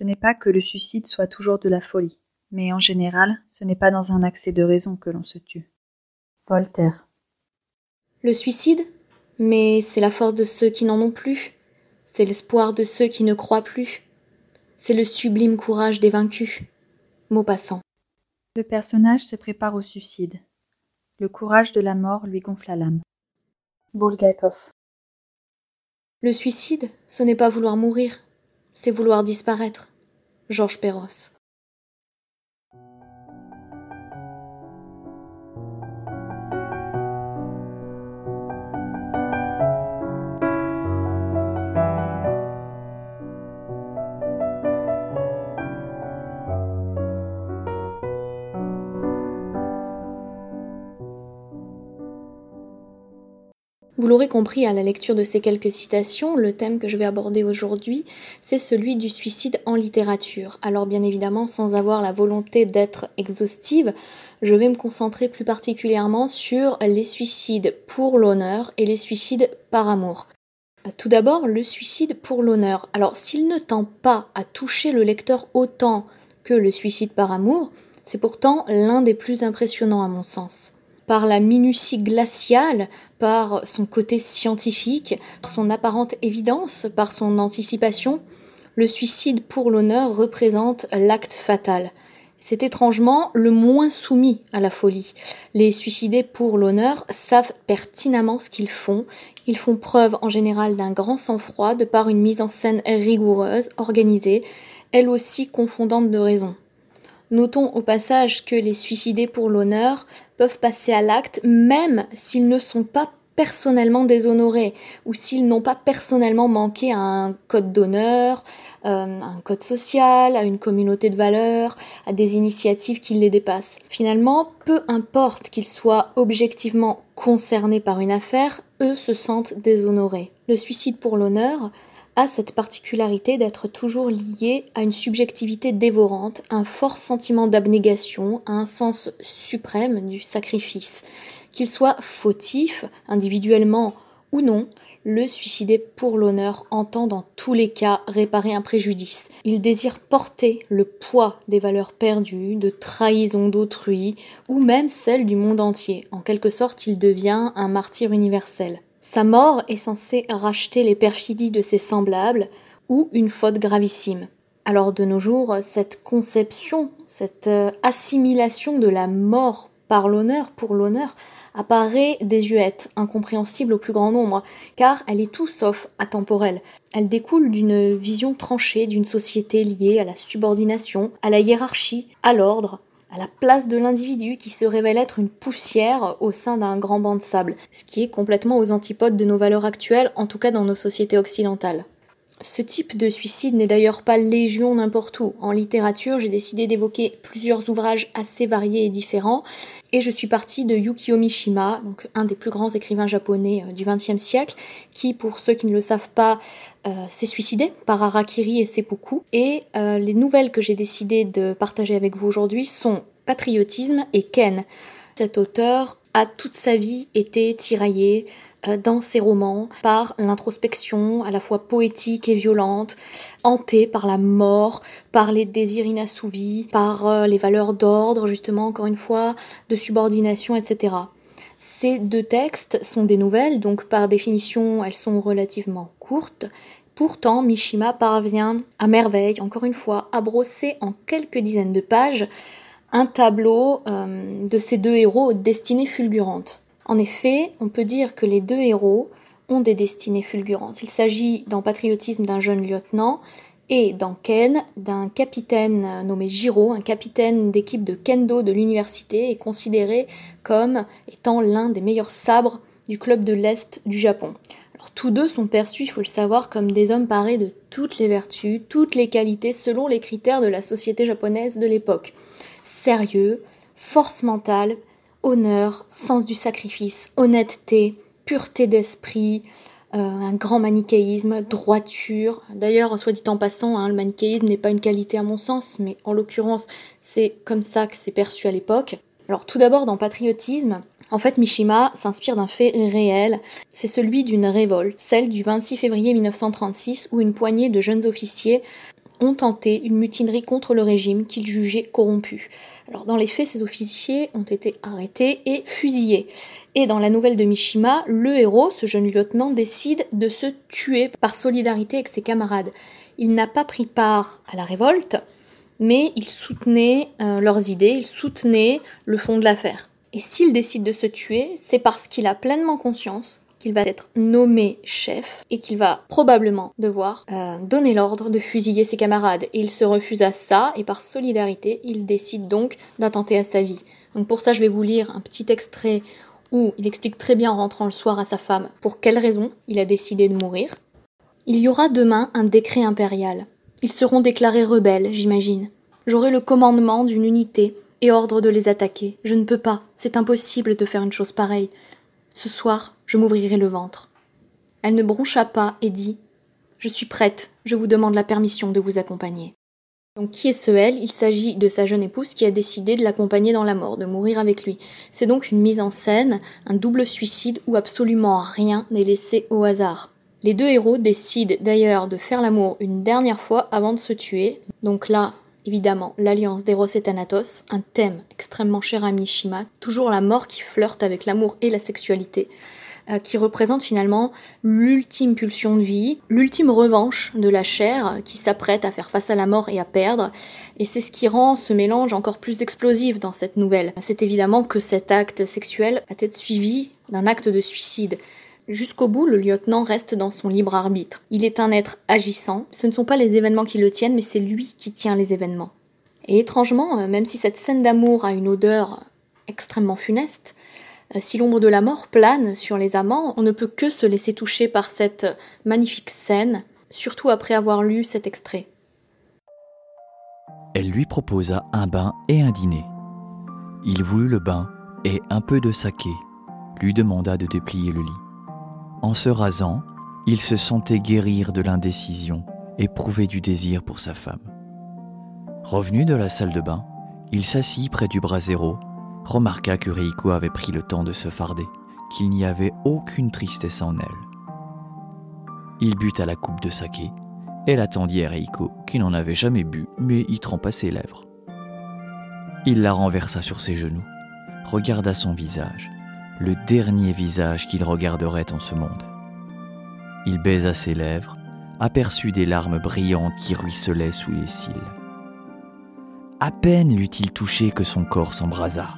Ce n'est pas que le suicide soit toujours de la folie, mais en général, ce n'est pas dans un accès de raison que l'on se tue. Voltaire. Le suicide Mais c'est la force de ceux qui n'en ont plus. C'est l'espoir de ceux qui ne croient plus. C'est le sublime courage des vaincus. Maupassant. Le personnage se prépare au suicide. Le courage de la mort lui gonfle l'âme. Bulgakov. Le suicide, ce n'est pas vouloir mourir, c'est vouloir disparaître. Georges Perros. Vous l'aurez compris à la lecture de ces quelques citations, le thème que je vais aborder aujourd'hui, c'est celui du suicide en littérature. Alors bien évidemment, sans avoir la volonté d'être exhaustive, je vais me concentrer plus particulièrement sur les suicides pour l'honneur et les suicides par amour. Tout d'abord, le suicide pour l'honneur. Alors s'il ne tend pas à toucher le lecteur autant que le suicide par amour, c'est pourtant l'un des plus impressionnants à mon sens par la minutie glaciale, par son côté scientifique, par son apparente évidence, par son anticipation, le suicide pour l'honneur représente l'acte fatal. C'est étrangement le moins soumis à la folie. Les suicidés pour l'honneur savent pertinemment ce qu'ils font. Ils font preuve en général d'un grand sang-froid de par une mise en scène rigoureuse, organisée, elle aussi confondante de raison. Notons au passage que les suicidés pour l'honneur peuvent passer à l'acte même s'ils ne sont pas personnellement déshonorés ou s'ils n'ont pas personnellement manqué à un code d'honneur, euh, un code social, à une communauté de valeurs, à des initiatives qui les dépassent. Finalement, peu importe qu'ils soient objectivement concernés par une affaire, eux se sentent déshonorés. Le suicide pour l'honneur, a cette particularité d'être toujours lié à une subjectivité dévorante, un fort sentiment d'abnégation, un sens suprême du sacrifice. Qu'il soit fautif, individuellement ou non, le suicidé pour l'honneur entend dans tous les cas réparer un préjudice. Il désire porter le poids des valeurs perdues, de trahison d'autrui, ou même celle du monde entier. En quelque sorte, il devient un martyr universel. Sa mort est censée racheter les perfidies de ses semblables ou une faute gravissime. Alors de nos jours, cette conception, cette euh, assimilation de la mort par l'honneur pour l'honneur apparaît désuète, incompréhensible au plus grand nombre, car elle est tout sauf atemporelle. Elle découle d'une vision tranchée d'une société liée à la subordination, à la hiérarchie, à l'ordre, à la place de l'individu qui se révèle être une poussière au sein d'un grand banc de sable, ce qui est complètement aux antipodes de nos valeurs actuelles, en tout cas dans nos sociétés occidentales. Ce type de suicide n'est d'ailleurs pas légion n'importe où. En littérature, j'ai décidé d'évoquer plusieurs ouvrages assez variés et différents, et je suis partie de Yukio Mishima, un des plus grands écrivains japonais euh, du XXe siècle, qui, pour ceux qui ne le savent pas, euh, s'est suicidé par Harakiri et Seppuku. Et euh, les nouvelles que j'ai décidé de partager avec vous aujourd'hui sont Patriotisme et Ken. Cet auteur a toute sa vie été tiraillé dans ses romans par l'introspection à la fois poétique et violente, hantée par la mort, par les désirs inassouvis, par euh, les valeurs d'ordre, justement, encore une fois, de subordination, etc. Ces deux textes sont des nouvelles, donc par définition, elles sont relativement courtes. Pourtant, Mishima parvient à merveille, encore une fois, à brosser en quelques dizaines de pages un tableau euh, de ces deux héros aux destinées fulgurantes. En effet, on peut dire que les deux héros ont des destinées fulgurantes. Il s'agit dans Patriotisme d'un jeune lieutenant et dans Ken d'un capitaine nommé Jiro, un capitaine d'équipe de kendo de l'université et considéré comme étant l'un des meilleurs sabres du club de l'Est du Japon. Tous deux sont perçus, il faut le savoir, comme des hommes parés de toutes les vertus, toutes les qualités selon les critères de la société japonaise de l'époque. Sérieux, force mentale, honneur, sens du sacrifice, honnêteté, pureté d'esprit, euh, un grand manichéisme, droiture. D'ailleurs, soit dit en passant, hein, le manichéisme n'est pas une qualité à mon sens, mais en l'occurrence, c'est comme ça que c'est perçu à l'époque. Alors tout d'abord, dans Patriotisme, en fait, Mishima s'inspire d'un fait réel, c'est celui d'une révolte, celle du 26 février 1936, où une poignée de jeunes officiers ont tenté une mutinerie contre le régime qu'ils jugeaient corrompu. Alors dans les faits, ces officiers ont été arrêtés et fusillés. Et dans la nouvelle de Mishima, le héros, ce jeune lieutenant, décide de se tuer par solidarité avec ses camarades. Il n'a pas pris part à la révolte, mais il soutenait euh, leurs idées, il soutenait le fond de l'affaire. Et s'il décide de se tuer, c'est parce qu'il a pleinement conscience qu'il va être nommé chef et qu'il va probablement devoir euh, donner l'ordre de fusiller ses camarades. Et il se refuse à ça et par solidarité, il décide donc d'attenter à sa vie. Donc pour ça, je vais vous lire un petit extrait où il explique très bien en rentrant le soir à sa femme pour quelle raison il a décidé de mourir. Il y aura demain un décret impérial. Ils seront déclarés rebelles, j'imagine. J'aurai le commandement d'une unité et ordre de les attaquer. Je ne peux pas, c'est impossible de faire une chose pareille. Ce soir, je m'ouvrirai le ventre. Elle ne broncha pas et dit Je suis prête, je vous demande la permission de vous accompagner. Donc qui est ce elle? Il s'agit de sa jeune épouse qui a décidé de l'accompagner dans la mort, de mourir avec lui. C'est donc une mise en scène, un double suicide où absolument rien n'est laissé au hasard. Les deux héros décident d'ailleurs de faire l'amour une dernière fois avant de se tuer. Donc là, Évidemment, l'alliance d'Eros et Thanatos, un thème extrêmement cher à Mishima, toujours la mort qui flirte avec l'amour et la sexualité, euh, qui représente finalement l'ultime pulsion de vie, l'ultime revanche de la chair qui s'apprête à faire face à la mort et à perdre, et c'est ce qui rend ce mélange encore plus explosif dans cette nouvelle. C'est évidemment que cet acte sexuel va être suivi d'un acte de suicide. Jusqu'au bout, le lieutenant reste dans son libre arbitre. Il est un être agissant, ce ne sont pas les événements qui le tiennent, mais c'est lui qui tient les événements. Et étrangement, euh, même si cette scène d'amour a une odeur extrêmement funeste, euh, si l'ombre de la mort plane sur les amants, on ne peut que se laisser toucher par cette magnifique scène, surtout après avoir lu cet extrait. Elle lui proposa un bain et un dîner. Il voulut le bain et un peu de saké, lui demanda de déplier le lit. En se rasant, il se sentait guérir de l'indécision, éprouver du désir pour sa femme. Revenu de la salle de bain, il s'assit près du brasero, remarqua que Reiko avait pris le temps de se farder, qu'il n'y avait aucune tristesse en elle. Il but à la coupe de saké. Elle attendit à Reiko, qui n'en avait jamais bu, mais y trempa ses lèvres. Il la renversa sur ses genoux, regarda son visage, le dernier visage qu'il regarderait en ce monde. Il baisa ses lèvres, aperçut des larmes brillantes qui ruisselaient sous les cils. À peine l'eut-il touché que son corps s'embrasa.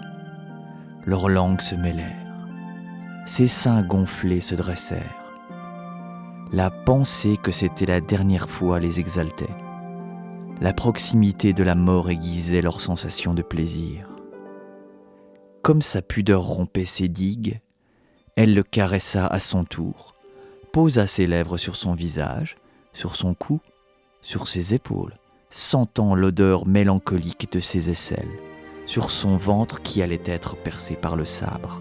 Leurs langues se mêlèrent. Ses seins gonflés se dressèrent. La pensée que c'était la dernière fois les exaltait. La proximité de la mort aiguisait leur sensation de plaisir. Comme sa pudeur rompait ses digues, elle le caressa à son tour, posa ses lèvres sur son visage, sur son cou, sur ses épaules, sentant l'odeur mélancolique de ses aisselles, sur son ventre qui allait être percé par le sabre.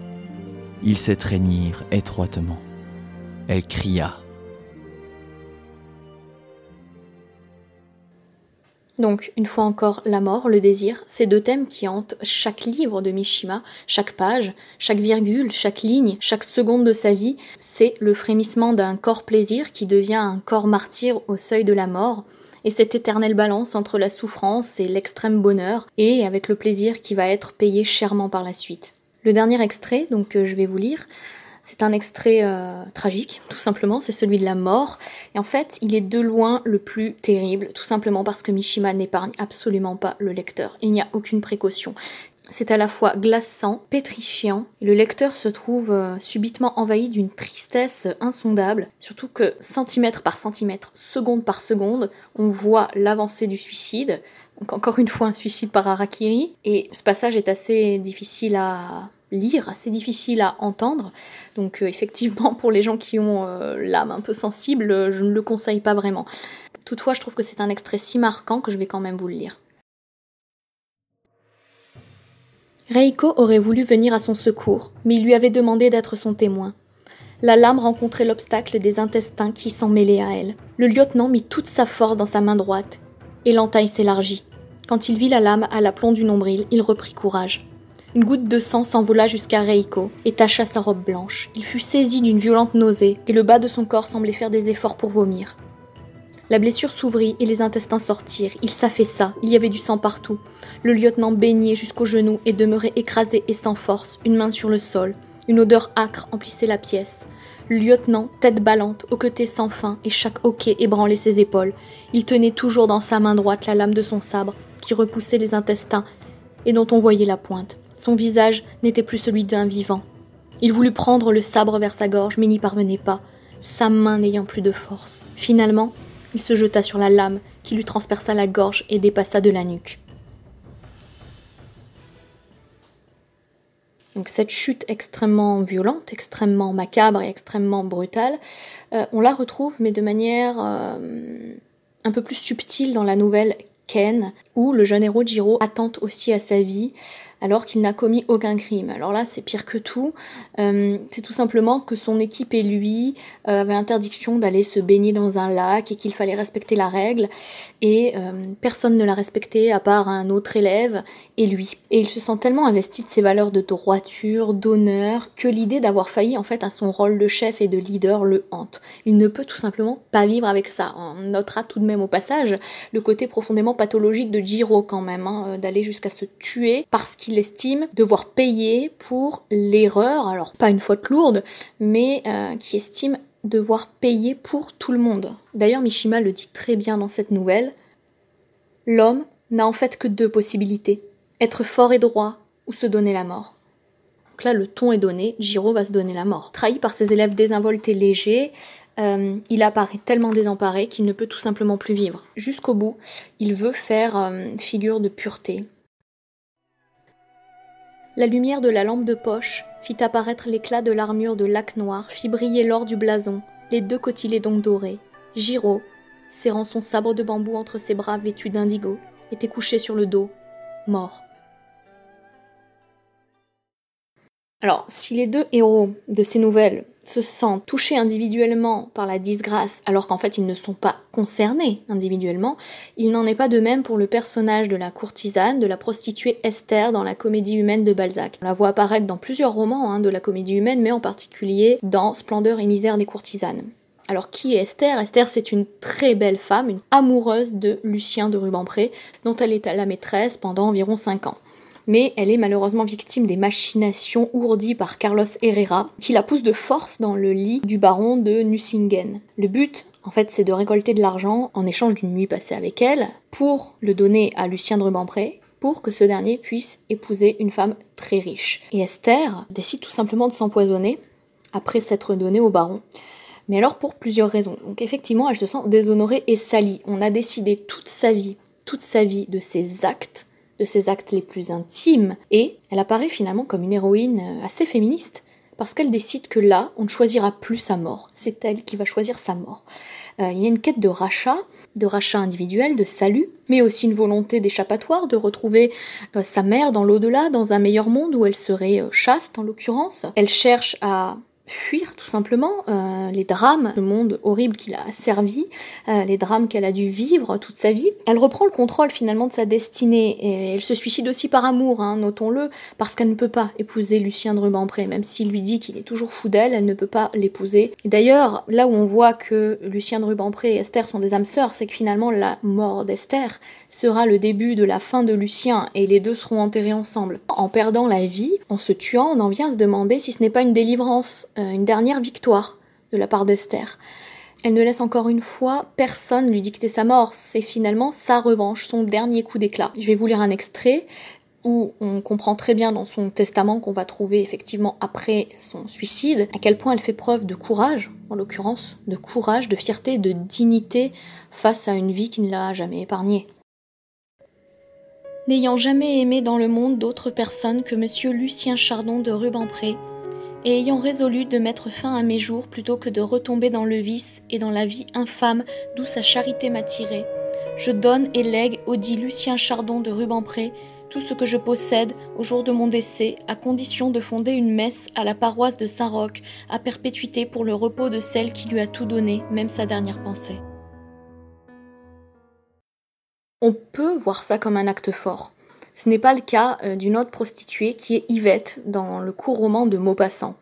Ils s'étreignirent étroitement. Elle cria Donc, une fois encore, la mort, le désir, ces deux thèmes qui hantent chaque livre de Mishima, chaque page, chaque virgule, chaque ligne, chaque seconde de sa vie, c'est le frémissement d'un corps plaisir qui devient un corps martyr au seuil de la mort, et cette éternelle balance entre la souffrance et l'extrême bonheur, et avec le plaisir qui va être payé chèrement par la suite. Le dernier extrait, donc que je vais vous lire, c'est un extrait euh, tragique, tout simplement, c'est celui de la mort. Et en fait, il est de loin le plus terrible, tout simplement parce que Mishima n'épargne absolument pas le lecteur. Il n'y a aucune précaution. C'est à la fois glaçant, pétrifiant, et le lecteur se trouve euh, subitement envahi d'une tristesse insondable, surtout que centimètre par centimètre, seconde par seconde, on voit l'avancée du suicide, donc encore une fois un suicide par Harakiri, et ce passage est assez difficile à lire, assez difficile à entendre. Donc euh, effectivement, pour les gens qui ont euh, l'âme un peu sensible, euh, je ne le conseille pas vraiment. Toutefois, je trouve que c'est un extrait si marquant que je vais quand même vous le lire. Reiko aurait voulu venir à son secours, mais il lui avait demandé d'être son témoin. La lame rencontrait l'obstacle des intestins qui s'en mêlaient à elle. Le lieutenant mit toute sa force dans sa main droite, et l'entaille s'élargit. Quand il vit la lame à l'aplomb du nombril, il reprit courage. Une goutte de sang s'envola jusqu'à Reiko et tacha sa robe blanche. Il fut saisi d'une violente nausée et le bas de son corps semblait faire des efforts pour vomir. La blessure s'ouvrit et les intestins sortirent. Il s'affaissa, il y avait du sang partout. Le lieutenant baignait jusqu'aux genoux et demeurait écrasé et sans force, une main sur le sol. Une odeur âcre emplissait la pièce. Le lieutenant, tête ballante, hoquetait sans fin, et chaque hoquet ébranlait ses épaules. Il tenait toujours dans sa main droite la lame de son sabre, qui repoussait les intestins, et dont on voyait la pointe. Son visage n'était plus celui d'un vivant. Il voulut prendre le sabre vers sa gorge, mais n'y parvenait pas, sa main n'ayant plus de force. Finalement, il se jeta sur la lame, qui lui transperça la gorge et dépassa de la nuque. Donc cette chute extrêmement violente, extrêmement macabre et extrêmement brutale, euh, on la retrouve mais de manière euh, un peu plus subtile dans la nouvelle Ken, où le jeune héros Jiro attente aussi à sa vie alors qu'il n'a commis aucun crime. Alors là, c'est pire que tout. Euh, c'est tout simplement que son équipe et lui euh, avaient interdiction d'aller se baigner dans un lac et qu'il fallait respecter la règle. Et euh, personne ne l'a respecté à part un autre élève et lui. Et il se sent tellement investi de ses valeurs de droiture, d'honneur, que l'idée d'avoir failli en fait à son rôle de chef et de leader le hante. Il ne peut tout simplement pas vivre avec ça. On notera tout de même au passage le côté profondément pathologique de Jiro quand même, hein, d'aller jusqu'à se tuer parce qu'il estime devoir payer pour l'erreur, alors pas une faute lourde, mais euh, qui estime devoir payer pour tout le monde. D'ailleurs, Mishima le dit très bien dans cette nouvelle. L'homme n'a en fait que deux possibilités être fort et droit ou se donner la mort. Donc là, le ton est donné, Jiro va se donner la mort. Trahi par ses élèves désinvoltés légers, euh, il apparaît tellement désemparé qu'il ne peut tout simplement plus vivre. Jusqu'au bout, il veut faire euh, figure de pureté, la lumière de la lampe de poche fit apparaître l'éclat de l'armure de lac noir, fit briller l'or du blason, les deux cotylédons dorés. Giraud, serrant son sabre de bambou entre ses bras vêtus d'indigo, était couché sur le dos, mort. Alors, si les deux héros de ces nouvelles se sentent touchés individuellement par la disgrâce alors qu'en fait ils ne sont pas concernés individuellement, il n'en est pas de même pour le personnage de la courtisane, de la prostituée Esther dans la comédie humaine de Balzac. On la voit apparaître dans plusieurs romans hein, de la comédie humaine, mais en particulier dans Splendeur et misère des courtisanes. Alors qui est Esther? Esther c'est une très belle femme, une amoureuse de Lucien de Rubempré, dont elle est la maîtresse pendant environ 5 ans mais elle est malheureusement victime des machinations ourdies par Carlos Herrera, qui la pousse de force dans le lit du baron de Nucingen. Le but, en fait, c'est de récolter de l'argent en échange d'une nuit passée avec elle, pour le donner à Lucien de Rubempré, pour que ce dernier puisse épouser une femme très riche. Et Esther décide tout simplement de s'empoisonner après s'être donnée au baron. Mais alors pour plusieurs raisons. Donc effectivement, elle se sent déshonorée et salie. On a décidé toute sa vie, toute sa vie de ses actes de ses actes les plus intimes, et elle apparaît finalement comme une héroïne euh, assez féministe, parce qu'elle décide que là, on ne choisira plus sa mort, c'est elle qui va choisir sa mort. Euh, il y a une quête de rachat, de rachat individuel, de salut, mais aussi une volonté d'échappatoire, de retrouver euh, sa mère dans l'au-delà, dans un meilleur monde où elle serait chaste en l'occurrence. Elle cherche à fuir tout simplement euh, les drames, le monde horrible qu'il a servi, euh, les drames qu'elle a dû vivre toute sa vie. Elle reprend le contrôle finalement de sa destinée et elle se suicide aussi par amour, hein, notons-le, parce qu'elle ne peut pas épouser Lucien de Rubempré, même s'il lui dit qu'il est toujours fou d'elle, elle ne peut pas l'épouser. D'ailleurs, là où on voit que Lucien de Rubempré et Esther sont des âmes sœurs, c'est que finalement la mort d'Esther sera le début de la fin de Lucien et les deux seront enterrés ensemble. En perdant la vie, en se tuant, on en vient à se demander si ce n'est pas une délivrance euh, une dernière victoire de la part d'Esther. Elle ne laisse encore une fois personne lui dicter sa mort. C'est finalement sa revanche, son dernier coup d'éclat. Je vais vous lire un extrait où on comprend très bien dans son testament qu'on va trouver effectivement après son suicide à quel point elle fait preuve de courage, en l'occurrence, de courage, de fierté, de dignité face à une vie qui ne l'a jamais épargnée. N'ayant jamais aimé dans le monde d'autre personne que monsieur Lucien Chardon de Rubempré, et ayant résolu de mettre fin à mes jours plutôt que de retomber dans le vice et dans la vie infâme d'où sa charité m'a tiré, je donne et lègue au dit Lucien Chardon de Rubempré tout ce que je possède au jour de mon décès, à condition de fonder une messe à la paroisse de Saint-Roch, à perpétuité pour le repos de celle qui lui a tout donné, même sa dernière pensée. On peut voir ça comme un acte fort. Ce n'est pas le cas euh, d'une autre prostituée qui est Yvette dans le court roman de Maupassant.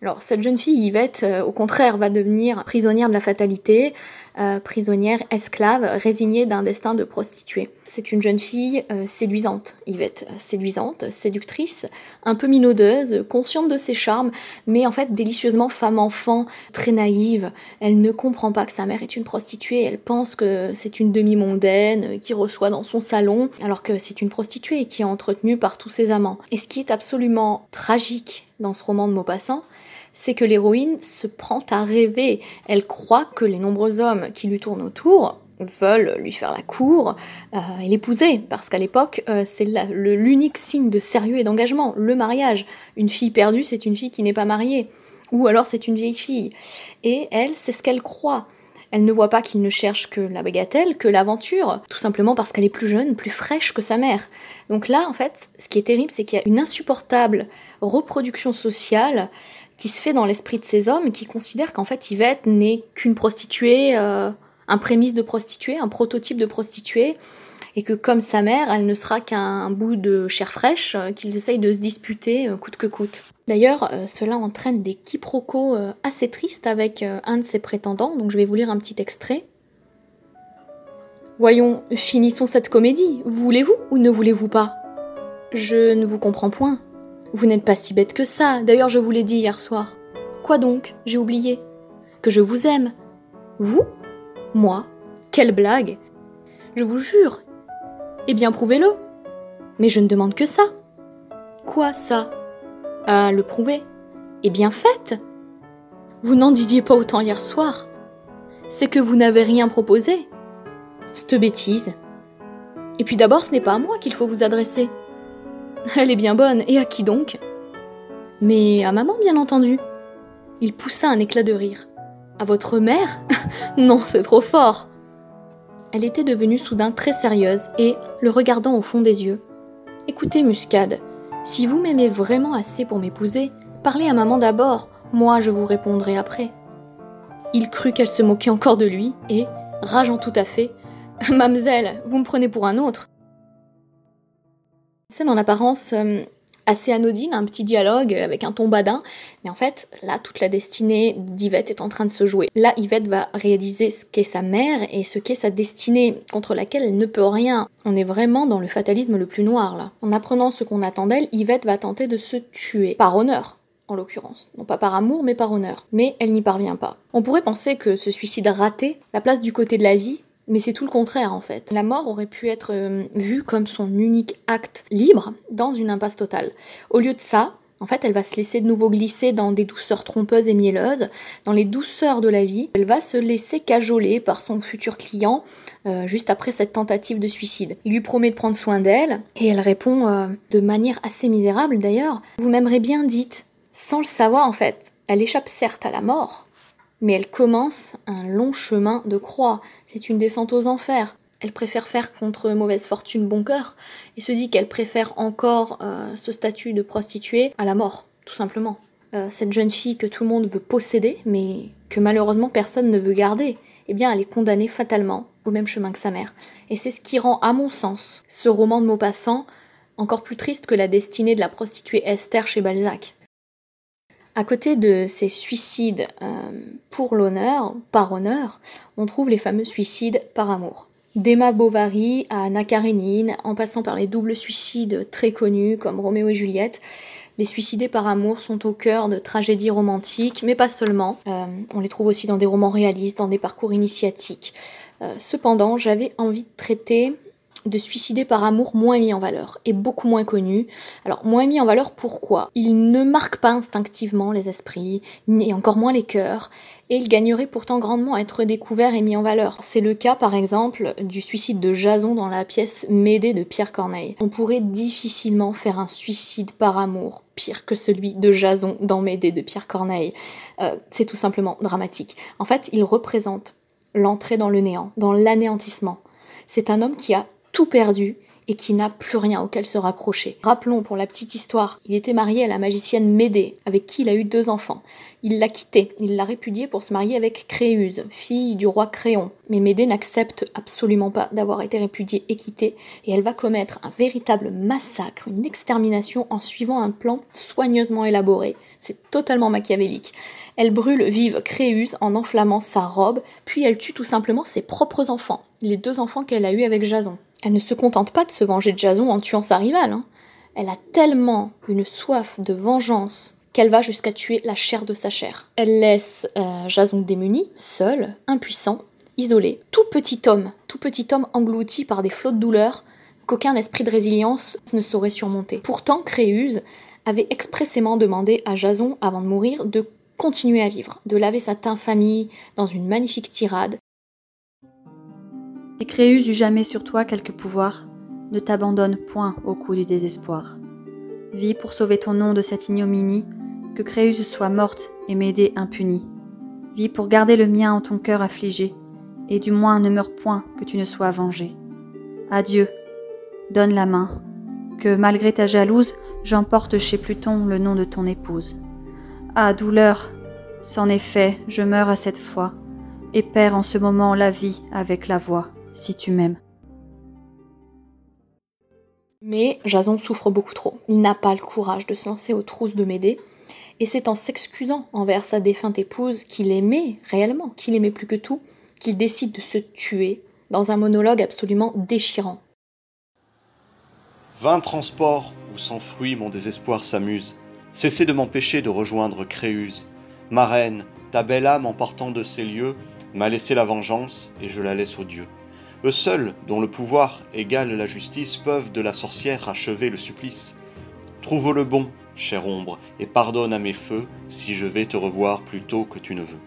Alors cette jeune fille Yvette, euh, au contraire, va devenir prisonnière de la fatalité. Euh, prisonnière, esclave, résignée d'un destin de prostituée. C'est une jeune fille euh, séduisante, Yvette, séduisante, séductrice, un peu minaudeuse, consciente de ses charmes, mais en fait délicieusement femme-enfant, très naïve. Elle ne comprend pas que sa mère est une prostituée, elle pense que c'est une demi-mondaine qui reçoit dans son salon, alors que c'est une prostituée qui est entretenue par tous ses amants. Et ce qui est absolument tragique dans ce roman de Maupassant, c'est que l'héroïne se prend à rêver. Elle croit que les nombreux hommes qui lui tournent autour veulent lui faire la cour euh, et l'épouser, parce qu'à l'époque, euh, c'est l'unique signe de sérieux et d'engagement, le mariage. Une fille perdue, c'est une fille qui n'est pas mariée, ou alors c'est une vieille fille. Et elle, c'est ce qu'elle croit. Elle ne voit pas qu'il ne cherche que la bagatelle, que l'aventure, tout simplement parce qu'elle est plus jeune, plus fraîche que sa mère. Donc là, en fait, ce qui est terrible, c'est qu'il y a une insupportable reproduction sociale qui se fait dans l'esprit de ces hommes qui considèrent qu'en fait Yvette n'est qu'une prostituée, euh, un prémisse de prostituée, un prototype de prostituée, et que comme sa mère, elle ne sera qu'un bout de chair fraîche euh, qu'ils essayent de se disputer euh, coûte que coûte. D'ailleurs, cela entraîne des quiproquos assez tristes avec un de ses prétendants, donc je vais vous lire un petit extrait. Voyons, finissons cette comédie. Voulez-vous ou ne voulez-vous pas? Je ne vous comprends point. Vous n'êtes pas si bête que ça, d'ailleurs je vous l'ai dit hier soir. Quoi donc? J'ai oublié. Que je vous aime. Vous? Moi? Quelle blague Je vous jure. Eh bien prouvez-le. Mais je ne demande que ça. Quoi ça? À le prouver. Eh bien faites. Vous n'en disiez pas autant hier soir. C'est que vous n'avez rien proposé. Cette bêtise. Et puis d'abord, ce n'est pas à moi qu'il faut vous adresser. Elle est bien bonne, et à qui donc? Mais à maman, bien entendu. Il poussa un éclat de rire. À votre mère? Non, c'est trop fort. Elle était devenue soudain très sérieuse et, le regardant au fond des yeux, Écoutez, Muscade, si vous m'aimez vraiment assez pour m'épouser, parlez à maman d'abord, moi je vous répondrai après. Il crut qu'elle se moquait encore de lui et, rageant tout à fait, Mamselle, vous me prenez pour un autre scène en apparence euh, assez anodine, un petit dialogue avec un ton badin, mais en fait, là, toute la destinée d'Yvette est en train de se jouer. Là, Yvette va réaliser ce qu'est sa mère et ce qu'est sa destinée, contre laquelle elle ne peut rien. On est vraiment dans le fatalisme le plus noir, là. En apprenant ce qu'on attend d'elle, Yvette va tenter de se tuer, par honneur, en l'occurrence. Non pas par amour, mais par honneur. Mais elle n'y parvient pas. On pourrait penser que ce suicide raté la place du côté de la vie, mais c'est tout le contraire en fait. La mort aurait pu être euh, vue comme son unique acte libre dans une impasse totale. Au lieu de ça, en fait, elle va se laisser de nouveau glisser dans des douceurs trompeuses et mielleuses, dans les douceurs de la vie. Elle va se laisser cajoler par son futur client euh, juste après cette tentative de suicide. Il lui promet de prendre soin d'elle et elle répond euh, de manière assez misérable d'ailleurs. Vous m'aimerez bien, dites. Sans le savoir en fait, elle échappe certes à la mort, mais elle commence un long chemin de croix. C'est une descente aux enfers. Elle préfère faire contre mauvaise fortune bon cœur et se dit qu'elle préfère encore euh, ce statut de prostituée à la mort, tout simplement. Euh, cette jeune fille que tout le monde veut posséder, mais que malheureusement personne ne veut garder, eh bien elle est condamnée fatalement au même chemin que sa mère. Et c'est ce qui rend, à mon sens, ce roman de Maupassant encore plus triste que la destinée de la prostituée Esther chez Balzac. À côté de ces suicides euh, pour l'honneur, par honneur, on trouve les fameux suicides par amour. D'Emma Bovary à Anna Karenine, en passant par les doubles suicides très connus comme Roméo et Juliette, les suicidés par amour sont au cœur de tragédies romantiques, mais pas seulement. Euh, on les trouve aussi dans des romans réalistes, dans des parcours initiatiques. Euh, cependant, j'avais envie de traiter de suicider par amour moins mis en valeur et beaucoup moins connu. Alors moins mis en valeur pourquoi? Il ne marque pas instinctivement les esprits, ni encore moins les cœurs, et il gagnerait pourtant grandement à être découvert et mis en valeur. C'est le cas par exemple du suicide de Jason dans la pièce Médée de Pierre Corneille. On pourrait difficilement faire un suicide par amour pire que celui de Jason dans Médée de Pierre Corneille. Euh, c'est tout simplement dramatique. En fait, il représente l'entrée dans le néant, dans l'anéantissement. C'est un homme qui a perdu et qui n'a plus rien auquel se raccrocher. Rappelons pour la petite histoire, il était marié à la magicienne Médée, avec qui il a eu deux enfants. Il l'a quittée, il l'a répudiée pour se marier avec Créuse, fille du roi Créon. Mais Médée n'accepte absolument pas d'avoir été répudiée et quittée, et elle va commettre un véritable massacre, une extermination en suivant un plan soigneusement élaboré. C'est totalement machiavélique. Elle brûle vive Créuse en enflammant sa robe, puis elle tue tout simplement ses propres enfants, les deux enfants qu'elle a eus avec Jason. Elle ne se contente pas de se venger de Jason en tuant sa rivale. Hein. Elle a tellement une soif de vengeance qu'elle va jusqu'à tuer la chair de sa chair. Elle laisse euh, Jason démuni, seul, impuissant, isolé, tout petit homme, tout petit homme englouti par des flots de douleur qu'aucun esprit de résilience ne saurait surmonter. Pourtant, Créuse avait expressément demandé à Jason, avant de mourir, de continuer à vivre, de laver sa infamie dans une magnifique tirade. Si Créuse eut jamais sur toi quelque pouvoir, ne t'abandonne point au coup du désespoir. Vis pour sauver ton nom de cette ignominie, que Créuse soit morte et m'aider impunie. Vis pour garder le mien en ton cœur affligé, et du moins ne meurs point que tu ne sois vengé. Adieu, donne la main, que malgré ta jalouse, j'emporte chez Pluton le nom de ton épouse. Ah, douleur, c'en est fait, je meurs à cette fois, et perds en ce moment la vie avec la voix, si tu m'aimes. Mais Jason souffre beaucoup trop. Il n'a pas le courage de se lancer aux trousses de Médée, et c'est en s'excusant envers sa défunte épouse qu'il aimait réellement, qu'il aimait plus que tout, qu'il décide de se tuer dans un monologue absolument déchirant. Vingt transports où sans fruit mon désespoir s'amuse. Cessez de m'empêcher de rejoindre Créuse. Ma reine, ta belle âme en partant de ces lieux m'a laissé la vengeance et je la laisse aux dieux. Eux seuls, dont le pouvoir égale la justice, peuvent de la sorcière achever le supplice. Trouve le bon, chère ombre, et pardonne à mes feux si je vais te revoir plus tôt que tu ne veux.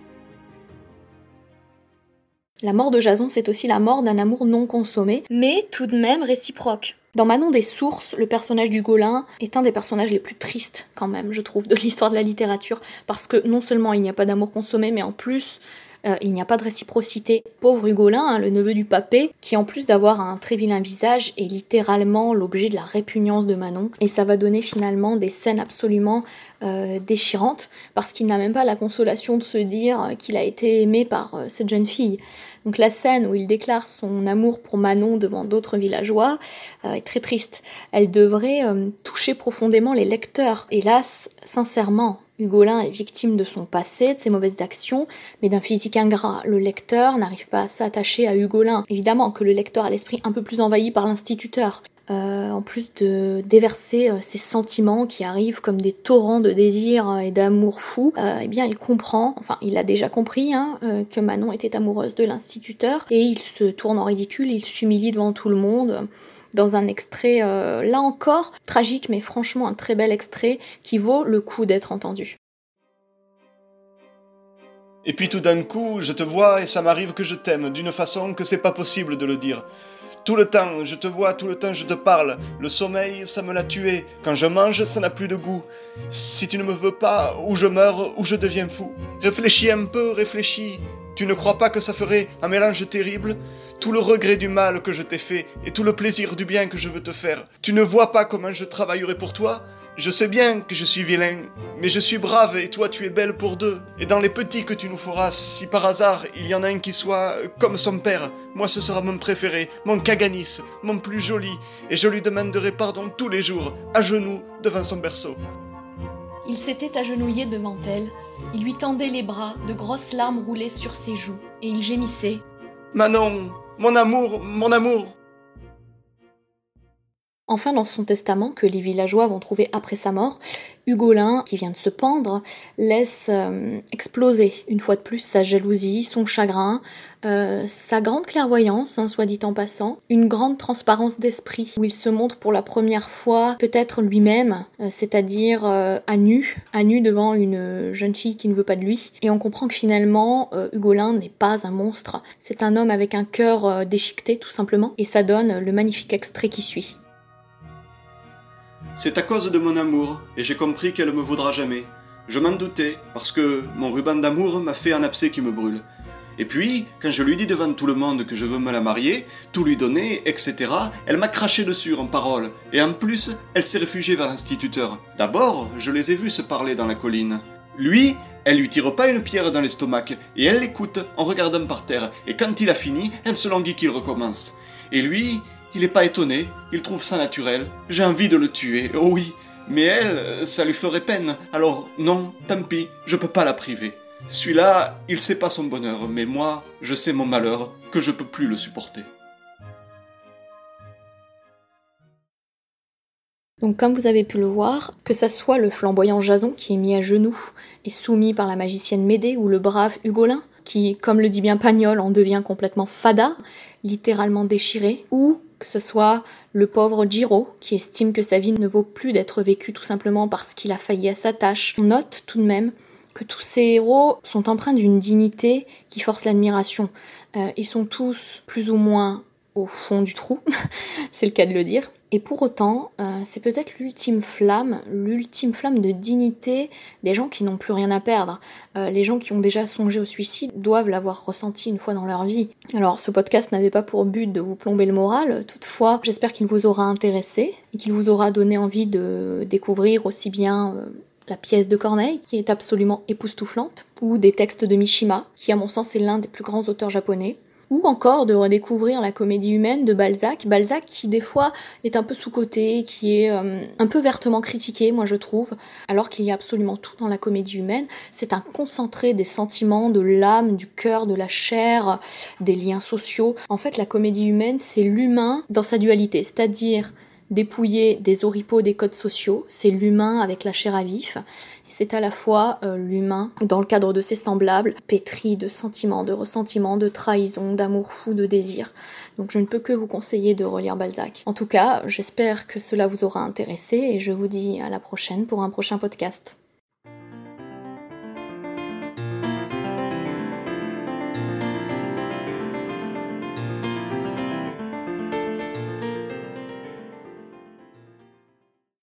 La mort de Jason, c'est aussi la mort d'un amour non consommé, mais tout de même réciproque. Dans Manon des Sources, le personnage du Golin est un des personnages les plus tristes, quand même, je trouve, de l'histoire de la littérature, parce que non seulement il n'y a pas d'amour consommé, mais en plus, euh, il n'y a pas de réciprocité. Pauvre Hugolin, hein, le neveu du papé, qui en plus d'avoir un très vilain visage est littéralement l'objet de la répugnance de Manon. Et ça va donner finalement des scènes absolument euh, déchirantes, parce qu'il n'a même pas la consolation de se dire qu'il a été aimé par euh, cette jeune fille. Donc la scène où il déclare son amour pour Manon devant d'autres villageois est très triste. Elle devrait toucher profondément les lecteurs. Hélas, sincèrement, Hugolin est victime de son passé, de ses mauvaises actions, mais d'un physique ingrat. Le lecteur n'arrive pas à s'attacher à Hugolin. Évidemment que le lecteur a l'esprit un peu plus envahi par l'instituteur. Euh, en plus de déverser euh, ses sentiments qui arrivent comme des torrents de désir et d'amour fou, euh, eh bien il comprend, enfin il a déjà compris hein, que Manon était amoureuse de l'instituteur et il se tourne en ridicule, il s'humilie devant tout le monde dans un extrait, euh, là encore, tragique, mais franchement un très bel extrait qui vaut le coup d'être entendu. Et puis tout d'un coup, je te vois et ça m'arrive que je t'aime d'une façon que c'est pas possible de le dire. Tout le temps, je te vois, tout le temps, je te parle. Le sommeil, ça me l'a tué. Quand je mange, ça n'a plus de goût. Si tu ne me veux pas, ou je meurs, ou je deviens fou. Réfléchis un peu, réfléchis. Tu ne crois pas que ça ferait un mélange terrible? Tout le regret du mal que je t'ai fait et tout le plaisir du bien que je veux te faire. Tu ne vois pas comment je travaillerai pour toi Je sais bien que je suis vilain, mais je suis brave et toi tu es belle pour deux. Et dans les petits que tu nous feras, si par hasard il y en a un qui soit comme son père, moi ce sera mon préféré, mon caganis, mon plus joli, et je lui demanderai pardon tous les jours, à genoux, devant son berceau. Il s'était agenouillé devant elle, il lui tendait les bras, de grosses larmes roulaient sur ses joues, et il gémissait. Manon, mon amour, mon amour Enfin, dans son testament, que les villageois vont trouver après sa mort, Hugolin, qui vient de se pendre, laisse euh, exploser une fois de plus sa jalousie, son chagrin, euh, sa grande clairvoyance, hein, soit dit en passant, une grande transparence d'esprit, où il se montre pour la première fois peut-être lui-même, euh, c'est-à-dire à nu, à nu devant une jeune fille qui ne veut pas de lui. Et on comprend que finalement, Hugolin n'est pas un monstre, c'est un homme avec un cœur déchiqueté tout simplement, et ça donne le magnifique extrait qui suit. C'est à cause de mon amour, et j'ai compris qu'elle me vaudra jamais. Je m'en doutais, parce que mon ruban d'amour m'a fait un abcès qui me brûle. Et puis, quand je lui dis devant tout le monde que je veux me la marier, tout lui donner, etc., elle m'a craché dessus en parole. Et en plus, elle s'est réfugiée vers l'instituteur. D'abord, je les ai vus se parler dans la colline. Lui, elle lui tire pas une pierre dans l'estomac, et elle l'écoute en regardant par terre, et quand il a fini, elle se languit qu'il recommence. Et lui, il est pas étonné, il trouve ça naturel. J'ai envie de le tuer, oh oui, mais elle, ça lui ferait peine, alors non, tant pis, je peux pas la priver. Celui-là, il sait pas son bonheur, mais moi, je sais mon malheur, que je peux plus le supporter. Donc comme vous avez pu le voir, que ça soit le flamboyant Jason qui est mis à genoux et soumis par la magicienne Médée ou le brave Hugolin qui, comme le dit bien Pagnol, en devient complètement fada, littéralement déchiré, ou que ce soit le pauvre Giro qui estime que sa vie ne vaut plus d'être vécue tout simplement parce qu'il a failli à sa tâche. On note tout de même que tous ces héros sont empreints d'une dignité qui force l'admiration. Euh, ils sont tous plus ou moins au fond du trou, c'est le cas de le dire. Et pour autant, euh, c'est peut-être l'ultime flamme, l'ultime flamme de dignité des gens qui n'ont plus rien à perdre. Euh, les gens qui ont déjà songé au suicide doivent l'avoir ressenti une fois dans leur vie. Alors ce podcast n'avait pas pour but de vous plomber le moral, toutefois j'espère qu'il vous aura intéressé et qu'il vous aura donné envie de découvrir aussi bien... Euh, la pièce de Corneille, qui est absolument époustouflante, ou des textes de Mishima, qui à mon sens est l'un des plus grands auteurs japonais, ou encore de redécouvrir la comédie humaine de Balzac. Balzac qui des fois est un peu sous-coté, qui est euh, un peu vertement critiqué, moi je trouve, alors qu'il y a absolument tout dans la comédie humaine. C'est un concentré des sentiments, de l'âme, du cœur, de la chair, des liens sociaux. En fait, la comédie humaine, c'est l'humain dans sa dualité, c'est-à-dire dépouillé des oripeaux des codes sociaux, c'est l'humain avec la chair à vif, c'est à la fois euh, l'humain, dans le cadre de ses semblables, pétri de sentiments, de ressentiments, de trahison, d'amour fou, de désir. Donc je ne peux que vous conseiller de relire Balzac. En tout cas, j'espère que cela vous aura intéressé et je vous dis à la prochaine pour un prochain podcast.